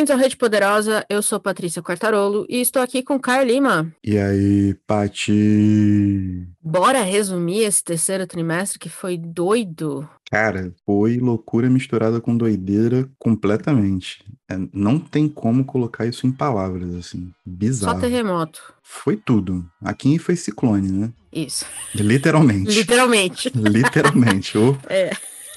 Bem-vindos à Rede Poderosa, eu sou Patrícia Quartarolo e estou aqui com Caio Lima. E aí, Pati? Bora resumir esse terceiro trimestre que foi doido. Cara, foi loucura misturada com doideira completamente. É, não tem como colocar isso em palavras, assim. Bizarro. Só terremoto. Foi tudo. Aqui foi ciclone, né? Isso. Literalmente. Literalmente. Literalmente. Oh. É.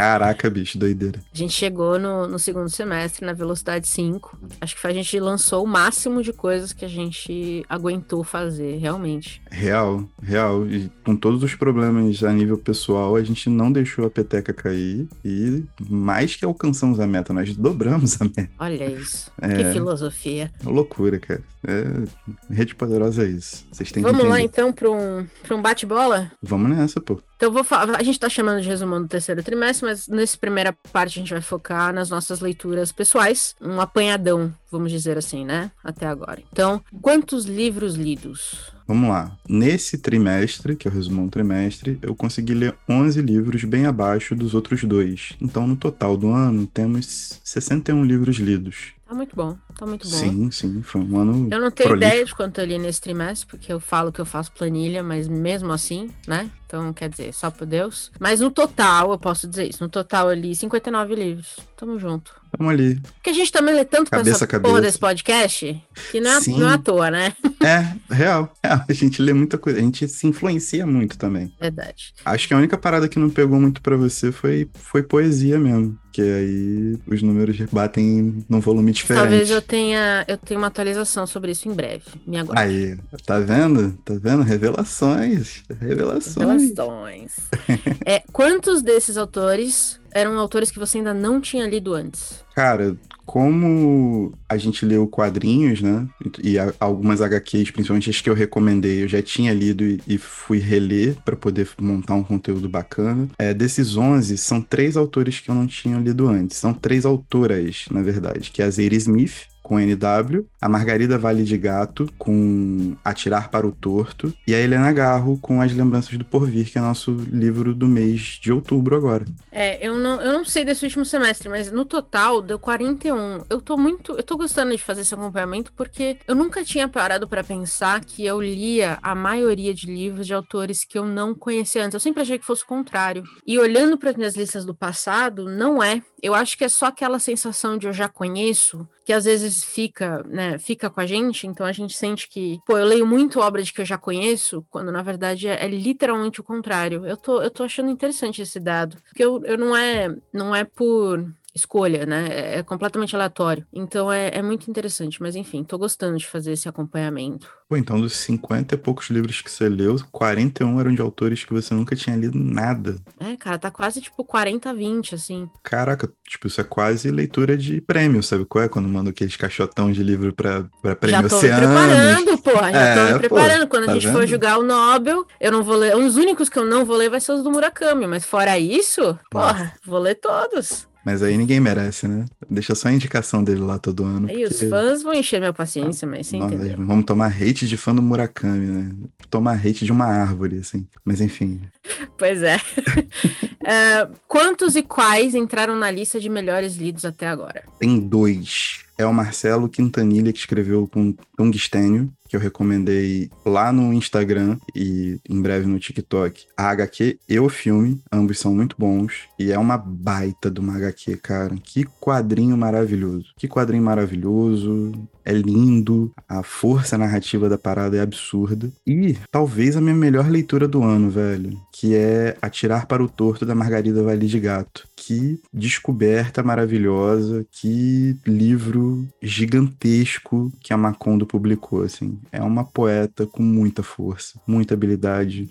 Caraca, bicho, doideira. A gente chegou no, no, segundo semestre na velocidade 5. Acho que a gente lançou o máximo de coisas que a gente aguentou fazer, realmente. Real, real. E com todos os problemas a nível pessoal, a gente não deixou a peteca cair. E mais que alcançamos a meta, nós dobramos a meta. Olha isso. É, que filosofia. É loucura, cara. É, rede poderosa é isso. Vocês têm Vamos lá então para um, pra um bate-bola? Vamos nessa, pô. Então, vou falar, a gente está chamando de resumão do terceiro trimestre, mas nessa primeira parte a gente vai focar nas nossas leituras pessoais, um apanhadão, vamos dizer assim, né? Até agora. Então, quantos livros lidos? Vamos lá. Nesse trimestre, que é o resumão do trimestre, eu consegui ler 11 livros bem abaixo dos outros dois. Então, no total do ano, temos 61 livros lidos. Tá muito bom, tá muito bom. Sim, sim, foi um ano. Eu não tenho prolífico. ideia de quanto eu li nesse trimestre, porque eu falo que eu faço planilha, mas mesmo assim, né? Então, quer dizer, só por Deus. Mas no total, eu posso dizer isso, no total eu li 59 livros. Tamo junto. Tamo ali. Porque a gente também lê tanto Cabeça essa cabeça. porra desse podcast, que não é, Sim. não é à toa, né? É, real. É, a gente lê muita coisa, a gente se influencia muito também. Verdade. Acho que a única parada que não pegou muito pra você foi, foi poesia mesmo. Que aí os números batem num volume diferente. Talvez eu tenha, eu tenha uma atualização sobre isso em breve. Me aguarde. Aí, tá vendo? Tá vendo? Revelações. Revelações. Revelações. é, quantos desses autores eram autores que você ainda não tinha lido antes? Cara, como a gente leu quadrinhos, né? E algumas HQs, principalmente as que eu recomendei, eu já tinha lido e, fui reler para poder montar um conteúdo bacana. É, desses 11, são três autores que eu não tinha lido antes. São três autoras, na verdade, que é a Zadie Smith, com NW, a Margarida Vale de Gato, com Atirar para o Torto, e a Helena Garro, com As Lembranças do Porvir, que é nosso livro do mês de outubro agora. É, eu não, eu não sei desse último semestre, mas no total deu 41. Eu tô muito. Eu tô gostando de fazer esse acompanhamento porque eu nunca tinha parado pra pensar que eu lia a maioria de livros de autores que eu não conhecia antes. Eu sempre achei que fosse o contrário. E olhando para minhas listas do passado, não é. Eu acho que é só aquela sensação de eu já conheço, que às vezes fica, né, fica com a gente, então a gente sente que, pô, eu leio muito obra de que eu já conheço, quando na verdade é, é literalmente o contrário. Eu tô, eu tô achando interessante esse dado, porque eu, eu não é, não é por escolha, né? É, é completamente aleatório. Então é, é muito interessante, mas enfim, tô gostando de fazer esse acompanhamento. Pô, então dos 50 e poucos livros que você leu, 41 eram de autores que você nunca tinha lido nada. É, cara, tá quase tipo 40 a 20, assim. Caraca, tipo, isso é quase leitura de prêmio, sabe qual é? Quando manda aqueles caixotão de livro pra, pra prêmio Já tô me Oceanos. preparando, porra. Já É, tô me pô, preparando. Quando tá a gente for vendo? julgar o Nobel, eu não vou ler. Os únicos que eu não vou ler vai ser os do Murakami, mas fora isso, porra, vou ler todos. Mas aí ninguém merece, né? Deixa só a indicação dele lá todo ano. Aí os porque fãs vão encher minha paciência, mas entendeu. vamos tomar hate de fã do Murakami, né? Tomar hate de uma árvore, assim. Mas enfim. Pois é. É, quantos e quais entraram na lista de melhores lidos até agora? Tem dois. É o Marcelo Quintanilha que escreveu com Tungstênio, que eu recomendei lá no Instagram e em breve no TikTok. A HQ e o filme, ambos são muito bons. E é uma baita de uma HQ, cara. Que quadrinho maravilhoso. Que quadrinho maravilhoso. É lindo. A força narrativa da parada é absurda. E talvez a minha melhor leitura do ano, velho. Que é Atirar para o Torto da Margarida Vale de Gato. Que descoberta maravilhosa. Que livro gigantesco que a Macondo publicou, assim. É uma poeta com muita força, muita habilidade.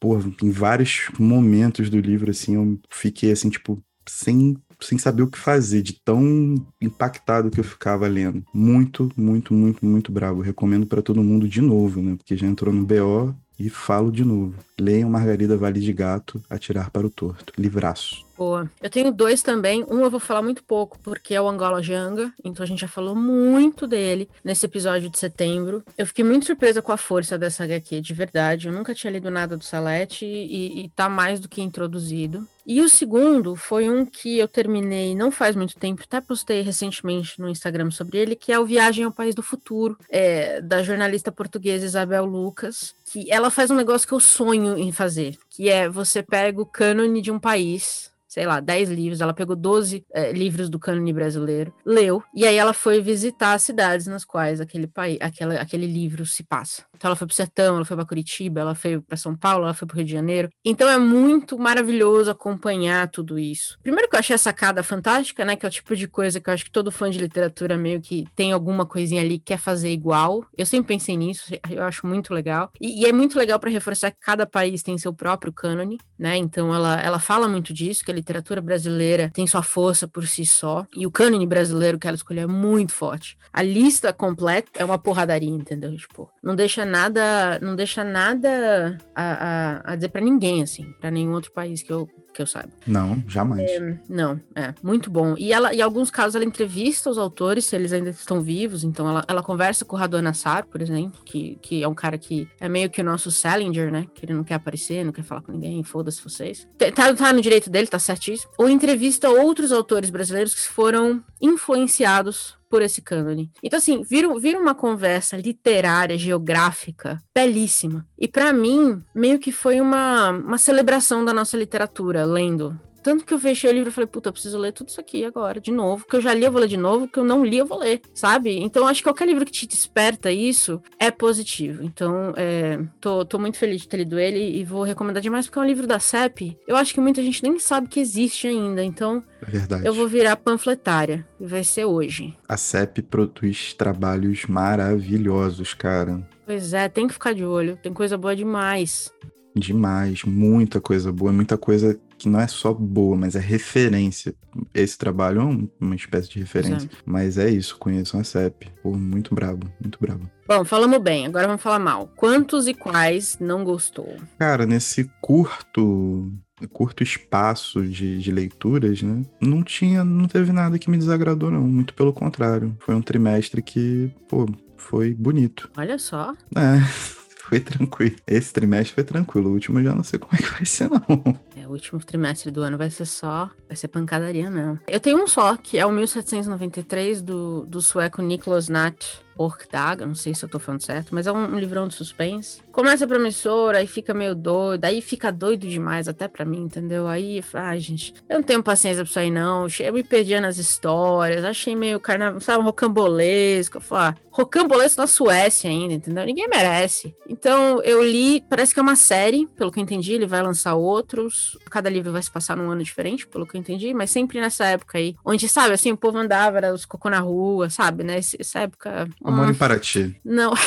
Pô, em vários momentos do livro, assim, eu fiquei, assim, tipo, sem, sem saber o que fazer, de tão impactado que eu ficava lendo. Muito, muito, muito, muito bravo. Recomendo pra todo mundo de novo, né? Porque já entrou no BO e falo de novo. Leiam Margarida Vale de Gato, Atirar para o Torto. Livraço. Boa. Eu tenho dois também. Um eu vou falar muito pouco, porque é o Angola Janga. Então a gente já falou muito dele nesse episódio de setembro. Eu fiquei muito surpresa com a força dessa HQ, de verdade. Eu nunca tinha lido nada do Salete e, e tá mais do que introduzido. E o segundo foi um que eu terminei não faz muito tempo, até postei recentemente no Instagram sobre ele, que é o Viagem ao País do Futuro, é, da jornalista portuguesa Isabel Lucas, que ela faz um negócio que eu sonho em fazer, que é você pega o cânone de um país, sei lá, 10 livros, ela pegou 12 é, livros do cânone brasileiro, leu, e aí ela foi visitar as cidades nas quais aquele, país, aquela, aquele livro se passa. Então ela foi pro Sertão, ela foi para Curitiba, ela foi para São Paulo, ela foi pro Rio de Janeiro. Então é muito maravilhoso acompanhar tudo isso. Primeiro que eu achei a sacada fantástica, né, que é o tipo de coisa que eu acho que todo fã de literatura meio que tem alguma coisinha ali que quer fazer igual. Eu sempre pensei nisso, eu acho muito legal. E, e é muito legal para reforçar que cada país tem seu próprio cânone, né? Então ela, ela fala muito disso, que literatura brasileira tem sua força por si só. E o cânone brasileiro que ela escolheu é muito forte. A lista completa é uma porradaria, entendeu? Tipo, não deixa nada, não deixa nada a, a, a dizer para ninguém, assim, para nenhum outro país que eu, que eu saiba. Não, jamais. É, não, é muito bom. E ela, em alguns casos, ela entrevista os autores, se eles ainda estão vivos. Então, ela, ela conversa com o Radon Nassar, por exemplo, que, que é um cara que é meio que o nosso Salinger, né? Que ele não quer aparecer, não quer falar com ninguém, foda-se vocês. Tá, tá no direito dele, tá certíssimo. Ou entrevista outros autores brasileiros que foram influenciados por esse cânone. Então, assim, vira, vira uma conversa literária, geográfica, belíssima. E para mim, meio que foi uma, uma celebração da nossa literatura, lendo tanto que eu fechei o livro e falei, puta, eu preciso ler tudo isso aqui agora, de novo. Que eu já li, eu vou ler de novo. Que eu não li, eu vou ler, sabe? Então, acho que qualquer livro que te desperta isso é positivo. Então, é, tô, tô muito feliz de ter lido ele e vou recomendar demais, porque é um livro da CEP. Eu acho que muita gente nem sabe que existe ainda. Então, É verdade. eu vou virar panfletária. E vai ser hoje. A CEP produz trabalhos maravilhosos, cara. Pois é, tem que ficar de olho. Tem coisa boa demais. Demais, muita coisa boa, muita coisa que não é só boa, mas é referência. Esse trabalho é um- uma espécie de referência. Mas é isso, conheçam a CEP. Pô, muito brabo, muito brabo. Bom, falamos bem, agora vamos falar mal. Quantos e quais não gostou? Cara, nesse curto curto espaço de, de leituras, né? Não tinha, não teve nada que me desagradou, não. Muito pelo contrário. Foi um trimestre que, pô, foi bonito. Olha só. É, foi tranquilo. Esse trimestre foi tranquilo. O último eu já não sei como é que vai ser, não. É, o último trimestre do ano vai ser só. Vai ser pancadaria, não. Eu tenho um só, que é o 1793 do, do sueco Niklas Natt. Orkdag, não sei se eu tô falando certo, mas é um, um livrão de suspense. Começa promissor, aí fica meio doido, aí fica doido demais até pra mim, entendeu? Aí, ai, gente, eu não tenho paciência pra isso aí, não. Eu me perdia nas histórias, achei meio carnaval, sabe, rocambolesco. Eu falei, ah, rocambolesco na Suécia ainda, entendeu? Ninguém merece. Então, eu li, parece que é uma série, pelo que eu entendi, ele vai lançar outros. Cada livro vai se passar num ano diferente, pelo que eu entendi, mas sempre nessa época aí, onde, sabe, assim, o povo andava, era os cocô na rua, sabe, né? Essa época. Amor em Paraty. não.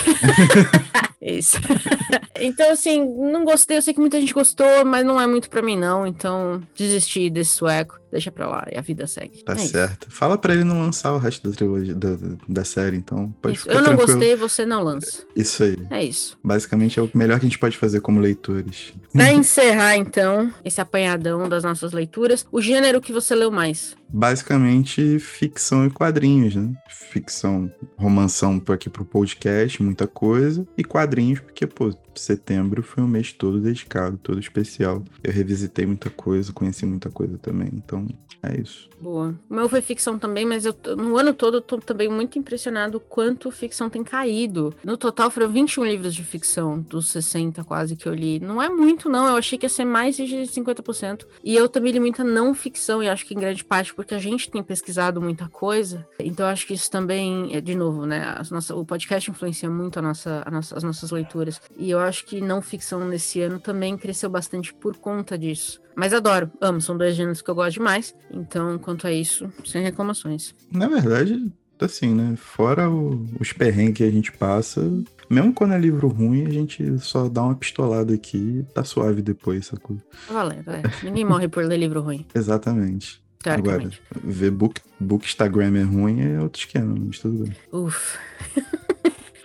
Isso. então, assim, não gostei. Eu sei que muita gente gostou, mas não é muito pra mim, não. Então, desisti desse sueco. Deixa pra lá e a vida segue. Tá É isso. certo. Fala pra ele não lançar o resto da trilogia da, da série, então. Pode Isso. ficar Eu não tranquilo. gostei, você não lança. Isso aí. É isso. Basicamente é o melhor que a gente pode fazer como leitores. Pra encerrar, então, esse apanhadão das nossas leituras, o gênero que você leu mais? Basicamente, ficção e quadrinhos, né? Ficção, romanção aqui pro podcast, muita coisa. E quadrinhos, porque, pô, setembro foi um mês todo dedicado, todo especial. Eu revisitei muita coisa, conheci muita coisa também. Então, é isso. Boa. O meu foi ficção também, mas eu, no ano todo eu tô também muito impressionado quanto ficção tem caído. No total foram 21 livros de ficção, dos 60 quase que eu li. Não é muito, não. Eu achei que ia ser mais de 50%. E eu também li muita não ficção, e acho que em grande parte porque a gente tem pesquisado muita coisa. Então acho que isso também, é, de novo, né? as nossas- o podcast influencia muito a nossa, a nossa- as nossas leituras. E eu acho que não ficção nesse ano também cresceu bastante por conta disso. Mas adoro, amo, são dois gêneros que eu gosto demais. Então, quanto a isso, sem reclamações. Na verdade, assim, né? Fora o- os perrengues que a gente passa, mesmo quando é livro ruim, a gente só dá uma pistolada aqui e tá suave depois, sacou? Tá valendo, é. Ninguém morre por ler livro ruim, Exatamente. Agora, ver book, book Instagram é ruim é outro esquema, mas tudo bem. Uf.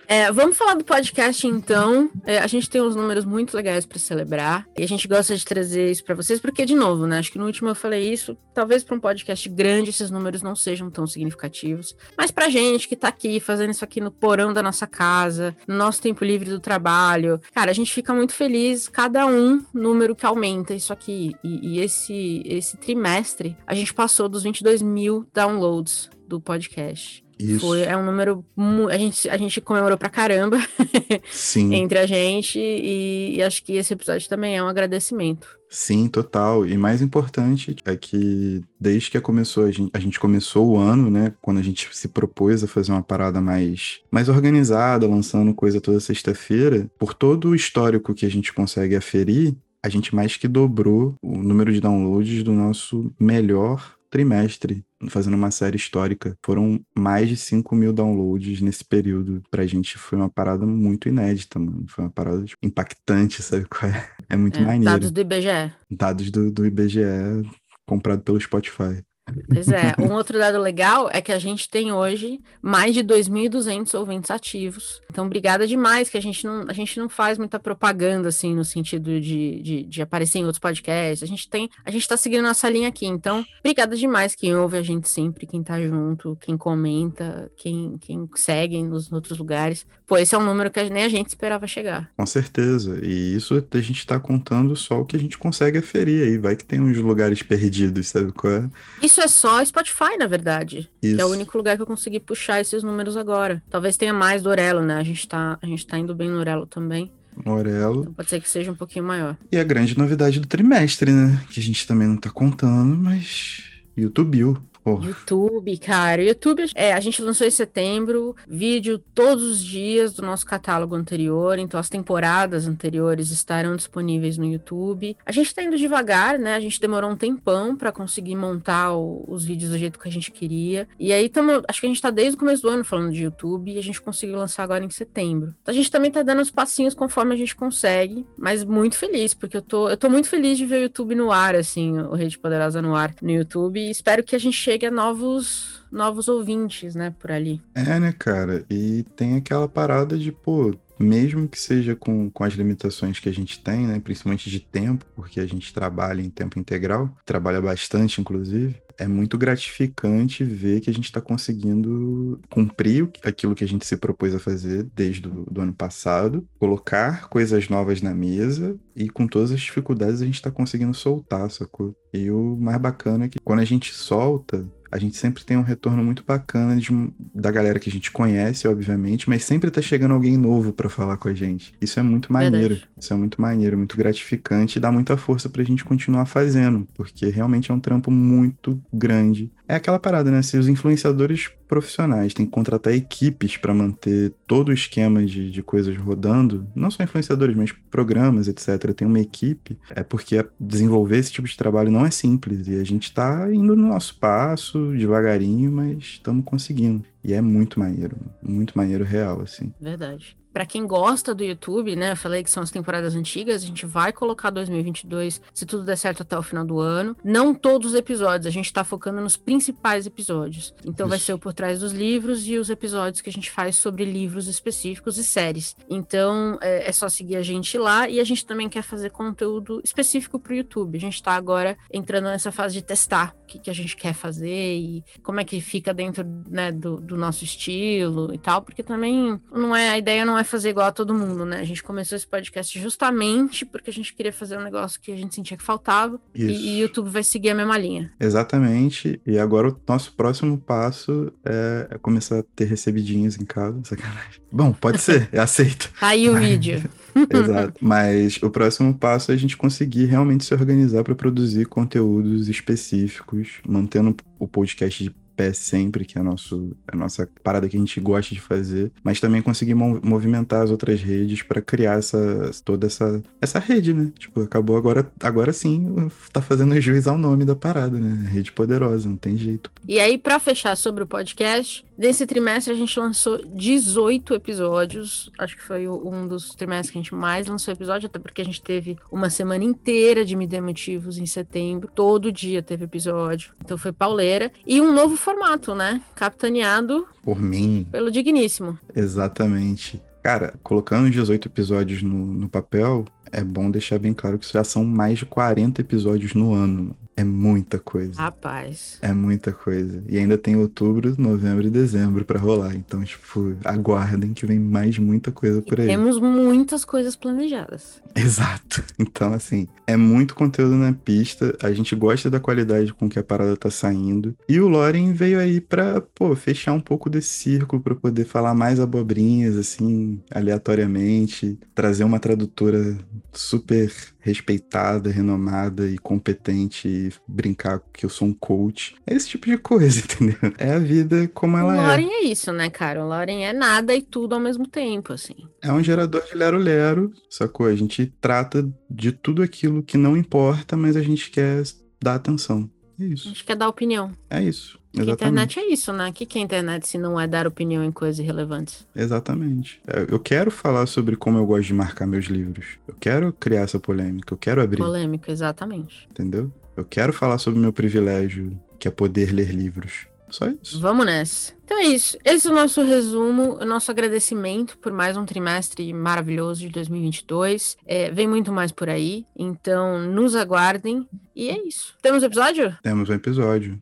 É, vamos falar do podcast então. É, a gente tem uns números muito legais para celebrar e a gente gosta de trazer isso para vocês porque de novo, né? Acho que no último eu falei isso. Talvez para um podcast grande esses números não sejam tão significativos, mas para gente que tá aqui fazendo isso aqui no porão da nossa casa, no nosso tempo livre do trabalho, cara, a gente fica muito feliz. Cada um número que aumenta isso aqui e, e esse esse trimestre a gente passou dos 22 mil downloads do podcast. Isso. Foi, é um número. A gente, a gente comemorou pra caramba Sim. entre a gente, e, e, acho que esse episódio também é um agradecimento. Sim, total. E mais importante é que desde que começou, a gente, a gente começou o ano, né? Quando a gente se propôs a fazer uma parada mais, mais organizada, lançando coisa toda sexta-feira, por todo o histórico que a gente consegue aferir, a gente mais que dobrou o número de downloads do nosso melhor trimestre fazendo uma série histórica. Foram mais de 5 mil downloads nesse período. Pra gente foi uma parada muito inédita, mano. Foi uma parada tipo, impactante, sabe qual é? É muito é, maneiro. Dados do IBGE. Dados do, do IBGE comprado pelo Spotify. Pois é. Um outro dado legal é que a gente tem hoje mais de 2.200 ouvintes ativos. Então, obrigada demais, que a gente não, a gente não faz muita propaganda, assim, no sentido de, de, de aparecer em outros podcasts. A gente tem, a gente tá seguindo nossa linha aqui. Então, obrigada demais quem ouve a gente sempre, quem tá junto, quem comenta, quem, quem segue nos outros lugares. Pô, esse é um número que nem a gente esperava chegar. Com certeza. E isso a gente tá contando só o que a gente consegue aferir aí. Vai que tem uns lugares perdidos, sabe qual é? Isso é só Spotify, na verdade. Isso. Que é o único lugar que eu consegui puxar esses números agora. Talvez tenha mais do Orelo, né? A gente tá, a gente tá indo bem no Orelo também. Orelo. Então pode ser que seja um pouquinho maior. E a grande novidade do trimestre, né? Que a gente também não tá contando, mas YouTube. Porra. YouTube, cara. YouTube, é, a gente lançou em setembro, vídeo todos os dias do nosso catálogo anterior, então as temporadas anteriores estarão disponíveis no YouTube. A gente tá indo devagar, né? A gente demorou um tempão para conseguir montar o, os vídeos do jeito que a gente queria. E aí tamo, acho que a gente tá desde o começo do ano falando de YouTube e a gente conseguiu lançar agora em setembro. Então a gente também tá dando os passinhos conforme a gente consegue, mas muito feliz, porque eu tô, eu tô muito feliz de ver o YouTube no ar, assim, o Rede Poderosa no ar no YouTube, e espero que a gente chegue chega novos novos ouvintes, né, por ali. É, né, cara? E tem aquela parada de, pô, mesmo que seja com, com as limitações que a gente tem, né, principalmente de tempo, porque a gente trabalha em tempo integral, trabalha bastante, inclusive, é muito gratificante ver que a gente está conseguindo cumprir aquilo que a gente se propôs a fazer desde o ano passado, colocar coisas novas na mesa e com todas as dificuldades a gente está conseguindo soltar, sacou? E o mais bacana é que quando a gente solta, a gente sempre tem um retorno muito bacana de, da galera que a gente conhece, obviamente, mas sempre tá chegando alguém novo para falar com a gente. Isso é muito maneiro. Verdade. Isso é muito maneiro, muito gratificante e dá muita força pra gente continuar fazendo, porque realmente é um trampo muito grande. É aquela parada, né? Se os influenciadores profissionais têm que contratar equipes para manter todo o esquema de, de coisas rodando, não só influenciadores, mas programas, etc. Tem uma equipe, é porque desenvolver esse tipo de trabalho não é simples e a gente tá indo no nosso passo, devagarinho, mas estamos conseguindo. E é muito maneiro, muito maneiro real, assim. Verdade para quem gosta do YouTube, né? Eu falei que são as temporadas antigas, a gente vai colocar 2022, se tudo der certo até o final do ano. Não todos os episódios, a gente tá focando nos principais episódios. Então Isso. vai ser o por trás dos livros e os episódios que a gente faz sobre livros específicos e séries. Então é, é só seguir a gente lá e a gente também quer fazer conteúdo específico pro YouTube. A gente tá agora entrando nessa fase de testar o que, que a gente quer fazer e como é que fica dentro né, do, do nosso estilo e tal, porque também não é a ideia não é fazer igual a todo mundo, né? A gente começou esse podcast justamente porque a gente queria fazer um negócio que a gente sentia que faltava. Isso. E, o YouTube vai seguir a mesma linha. Exatamente. E agora o nosso próximo passo é, é começar a ter recebidinhos em casa. Sacanagem. Bom, pode ser, eu aceito. Tá aí o vídeo. Exato. Mas o próximo passo é a gente conseguir realmente se organizar para produzir conteúdos específicos, mantendo o podcast de pé sempre, que é a, nosso, a nossa parada que a gente gosta de fazer, mas também conseguir movimentar as outras redes para criar essa, toda essa, essa rede, né? Tipo, acabou agora, agora sim, tá fazendo juiz ao nome da parada, né? Rede poderosa, não tem jeito. E aí, para fechar sobre o podcast, Nesse trimestre a gente lançou 18 episódios. Acho que foi um dos trimestres que a gente mais lançou episódio, até porque a gente teve uma semana inteira de Me Dê Motivos em setembro. Todo dia teve episódio. Então foi pauleira. E um novo formato, né? Capitaneado por mim. Pelo digníssimo. Exatamente. Cara, colocando 18 episódios no, no papel, é bom deixar bem claro que já são mais de 40 episódios no ano. É muita coisa. Rapaz. É muita coisa. E ainda tem outubro, novembro e dezembro para rolar. Então, tipo, aguardem que vem mais muita coisa por aí. Temos muitas coisas planejadas. Exato. Então, assim, é muito conteúdo na pista. A gente gosta da qualidade com que a parada tá saindo. E o Loren veio aí pra, pô, fechar um pouco desse círculo para poder falar mais abobrinhas, assim, aleatoriamente. Trazer uma tradutora super respeitada, renomada e competente e brincar que eu sou um coach. É esse tipo de coisa, entendeu? É a vida como ela o é. O Lauren é isso, né, cara? O Lauren é nada e tudo ao mesmo tempo, assim. É um gerador de lero-lero, sacou? A gente trata de tudo aquilo que não importa, mas a gente quer dar atenção. É isso. A gente quer dar opinião. É isso. A internet é isso, né? O que é internet se não é dar opinião em coisas irrelevantes? Exatamente. É, eu quero falar sobre como eu gosto de marcar meus livros. Eu quero criar essa polêmica. Eu quero abrir. Polêmica, exatamente. Entendeu? Eu quero falar sobre o meu privilégio, que é poder ler livros. Só isso. Vamos nessa. Então é isso. Esse é o nosso resumo, o nosso agradecimento por mais um trimestre maravilhoso de 2022. É, vem muito mais por aí, então nos aguardem. E é isso. Temos um episódio? Temos um episódio.